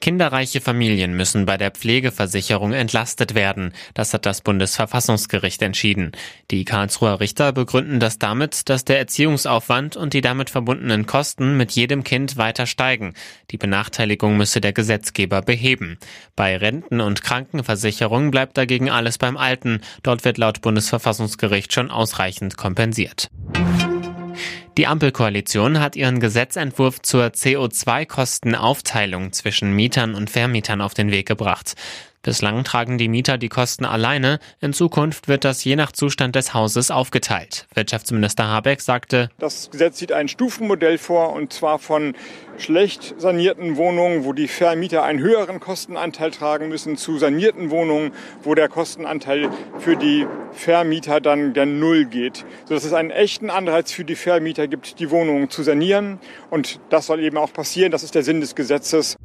Kinderreiche Familien müssen bei der Pflegeversicherung entlastet werden. Das hat das Bundesverfassungsgericht entschieden. Die Karlsruher Richter begründen das damit, dass der Erziehungsaufwand und die damit verbundenen Kosten mit jedem Kind weiter steigen. Die Benachteiligung müsse der Gesetzgeber beheben. Bei Renten- und Krankenversicherungen bleibt dagegen alles beim Alten. Dort wird laut Bundesverfassungsgericht schon ausreichend kompensiert. Die Ampelkoalition hat ihren Gesetzentwurf zur CO2-Kostenaufteilung zwischen Mietern und Vermietern auf den Weg gebracht. Bislang tragen die Mieter die Kosten alleine. In Zukunft wird das je nach Zustand des Hauses aufgeteilt. Wirtschaftsminister Habeck sagte, Das Gesetz sieht ein Stufenmodell vor, und zwar von schlecht sanierten Wohnungen, wo die Vermieter einen höheren Kostenanteil tragen müssen, zu sanierten Wohnungen, wo der Kostenanteil für die Vermieter dann der Null geht. Sodass es einen echten Anreiz für die Vermieter gibt, die Wohnungen zu sanieren. Und das soll eben auch passieren. Das ist der Sinn des Gesetzes.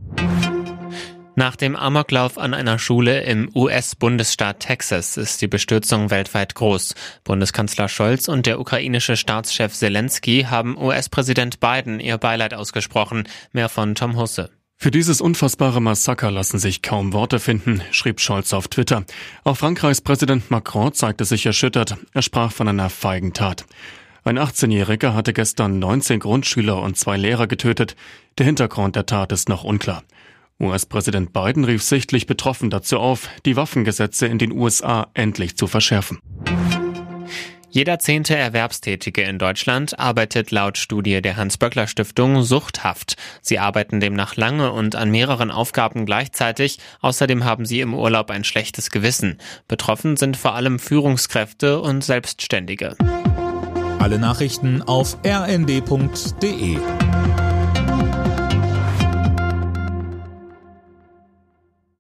Nach dem Amoklauf an einer Schule im US-Bundesstaat Texas ist die Bestürzung weltweit groß. Bundeskanzler Scholz und der ukrainische Staatschef Zelensky haben US-Präsident Biden ihr Beileid ausgesprochen. Mehr von Tom Husse. Für dieses unfassbare Massaker lassen sich kaum Worte finden, schrieb Scholz auf Twitter. Auch Frankreichs Präsident Macron zeigte sich erschüttert. Er sprach von einer feigen Tat. Ein 18-Jähriger hatte gestern 19 Grundschüler und zwei Lehrer getötet. Der Hintergrund der Tat ist noch unklar. US-Präsident Biden rief sichtlich betroffen dazu auf, die Waffengesetze in den USA endlich zu verschärfen. Jeder zehnte Erwerbstätige in Deutschland arbeitet laut Studie der Hans-Böckler-Stiftung suchthaft. Sie arbeiten demnach lange und an mehreren Aufgaben gleichzeitig. Außerdem haben sie im Urlaub ein schlechtes Gewissen. Betroffen sind vor allem Führungskräfte und Selbstständige. Alle Nachrichten auf rnd.de